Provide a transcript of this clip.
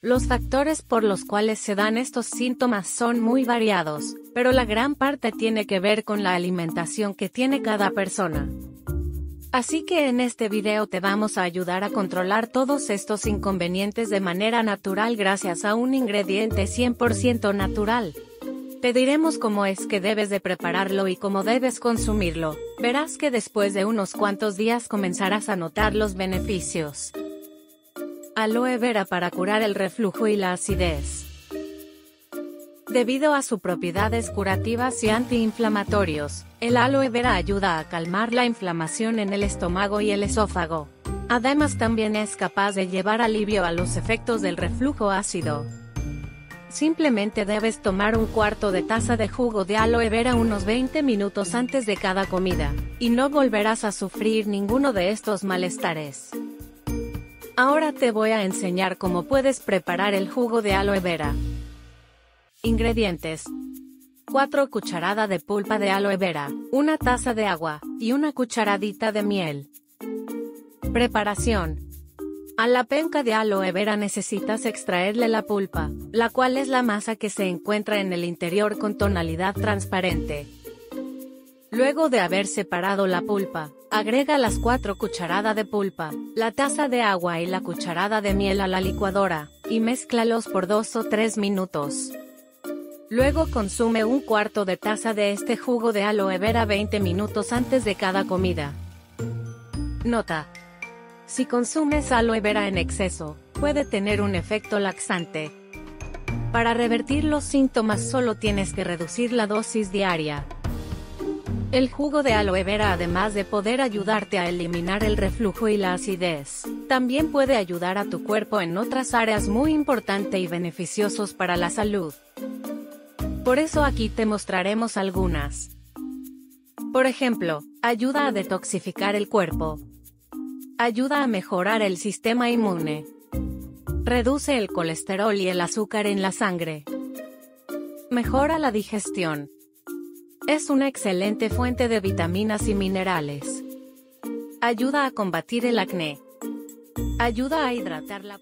Los factores por los cuales se dan estos síntomas son muy variados, pero la gran parte tiene que ver con la alimentación que tiene cada persona. Así que en este video te vamos a ayudar a controlar todos estos inconvenientes de manera natural gracias a un ingrediente 100% natural. Te diremos cómo es que debes de prepararlo y cómo debes consumirlo. Verás que después de unos cuantos días comenzarás a notar los beneficios. Aloe vera para curar el reflujo y la acidez. Debido a sus propiedades curativas y antiinflamatorios, el aloe vera ayuda a calmar la inflamación en el estómago y el esófago. Además también es capaz de llevar alivio a los efectos del reflujo ácido. Simplemente debes tomar un cuarto de taza de jugo de aloe vera unos 20 minutos antes de cada comida, y no volverás a sufrir ninguno de estos malestares. Ahora te voy a enseñar cómo puedes preparar el jugo de aloe vera. Ingredientes. 4 cucharadas de pulpa de aloe vera, una taza de agua, y una cucharadita de miel. Preparación. A la penca de aloe vera necesitas extraerle la pulpa, la cual es la masa que se encuentra en el interior con tonalidad transparente. Luego de haber separado la pulpa, agrega las 4 cucharadas de pulpa, la taza de agua y la cucharada de miel a la licuadora, y mézclalos por 2 o 3 minutos. Luego consume un cuarto de taza de este jugo de aloe vera 20 minutos antes de cada comida. Nota. Si consumes aloe vera en exceso, puede tener un efecto laxante. Para revertir los síntomas solo tienes que reducir la dosis diaria. El jugo de aloe vera además de poder ayudarte a eliminar el reflujo y la acidez, también puede ayudar a tu cuerpo en otras áreas muy importantes y beneficiosos para la salud. Por eso aquí te mostraremos algunas. Por ejemplo, ayuda a detoxificar el cuerpo. Ayuda a mejorar el sistema inmune. Reduce el colesterol y el azúcar en la sangre. Mejora la digestión. Es una excelente fuente de vitaminas y minerales. Ayuda a combatir el acné. Ayuda a hidratar la